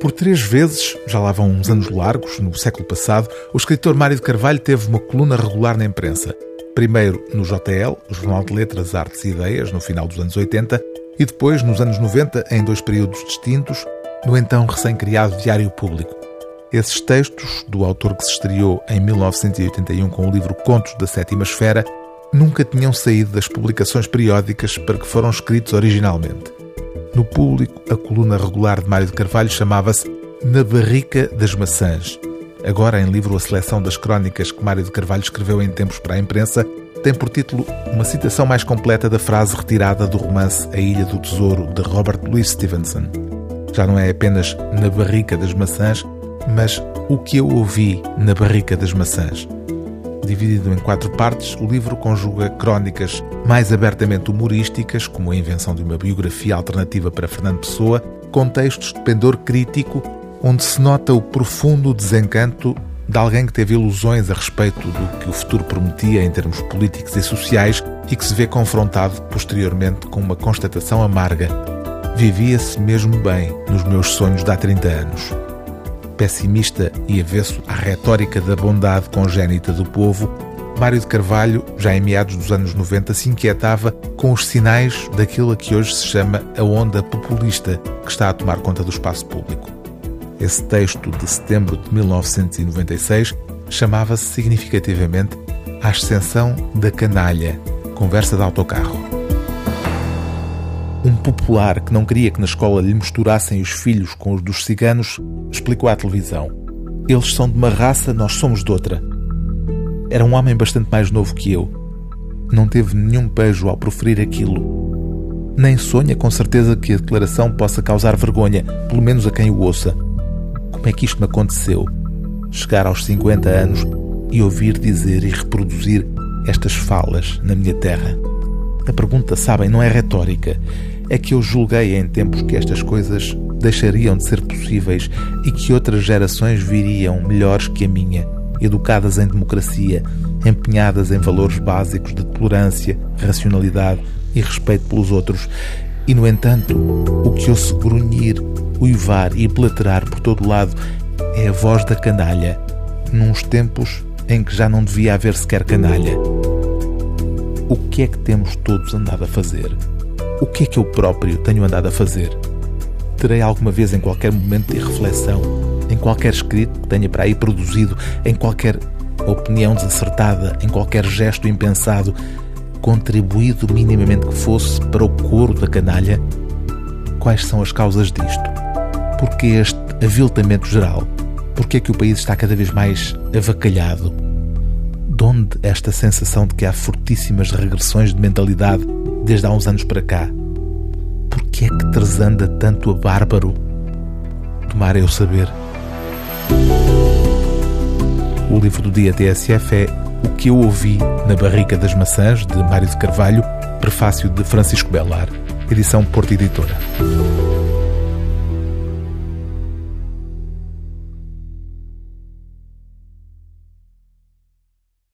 Por três vezes, já lá vão uns anos largos, no século passado, o escritor Mário de Carvalho teve uma coluna regular na imprensa. Primeiro no JL, Jornal de Letras, Artes e Ideias, no final dos anos 80, e depois, nos anos 90, em dois períodos distintos, no então recém-criado Diário Público. Esses textos, do autor que se estreou em 1981 com o livro Contos da Sétima Esfera, nunca tinham saído das publicações periódicas para que foram escritos originalmente. No público, a coluna regular de Mário de Carvalho chamava-se Na Barrica das Maçãs. Agora, em livro A Seleção das Crónicas que Mário de Carvalho escreveu em tempos para a imprensa, tem por título uma citação mais completa da frase retirada do romance A Ilha do Tesouro, de Robert Louis Stevenson. Já não é apenas na barrica das maçãs, mas o que eu ouvi na barrica das maçãs. Dividido em quatro partes, o livro conjuga crónicas mais abertamente humorísticas, como a invenção de uma biografia alternativa para Fernando Pessoa, com textos de pendor crítico, onde se nota o profundo desencanto de alguém que teve ilusões a respeito do que o futuro prometia em termos políticos e sociais e que se vê confrontado posteriormente com uma constatação amarga. Vivia-se mesmo bem nos meus sonhos de há 30 anos pessimista e avesso à retórica da bondade congénita do povo, Mário de Carvalho, já em meados dos anos 90, se inquietava com os sinais daquilo a que hoje se chama a onda populista que está a tomar conta do espaço público. Esse texto de setembro de 1996 chamava-se significativamente A Ascensão da Canalha, conversa de autocarro. Popular que não queria que na escola lhe misturassem os filhos com os dos ciganos explicou à televisão: Eles são de uma raça, nós somos de outra. Era um homem bastante mais novo que eu. Não teve nenhum pejo ao proferir aquilo. Nem sonha com certeza que a declaração possa causar vergonha, pelo menos a quem o ouça. Como é que isto me aconteceu? Chegar aos 50 anos e ouvir dizer e reproduzir estas falas na minha terra. A pergunta, sabem, não é retórica. É que eu julguei em tempos que estas coisas deixariam de ser possíveis e que outras gerações viriam melhores que a minha, educadas em democracia, empenhadas em valores básicos de tolerância, racionalidade e respeito pelos outros. E, no entanto, o que ouço grunhir, uivar e platerar por todo lado é a voz da canalha, nos tempos em que já não devia haver sequer canalha. O que é que temos todos andado a fazer? O que é que eu próprio tenho andado a fazer? Terei alguma vez, em qualquer momento de reflexão, em qualquer escrito que tenha para aí produzido, em qualquer opinião desacertada, em qualquer gesto impensado, contribuído minimamente que fosse para o coro da canalha? Quais são as causas disto? Porque este aviltamento geral? Porque é que o país está cada vez mais avacalhado? de onde esta sensação de que há fortíssimas regressões de mentalidade desde há uns anos para cá? Por que é que tresanda tanto a bárbaro? Tomar eu saber. O livro do dia TSF é O que eu ouvi na Barrica das Maçãs, de Mário de Carvalho, prefácio de Francisco Belar, edição Porto Editora.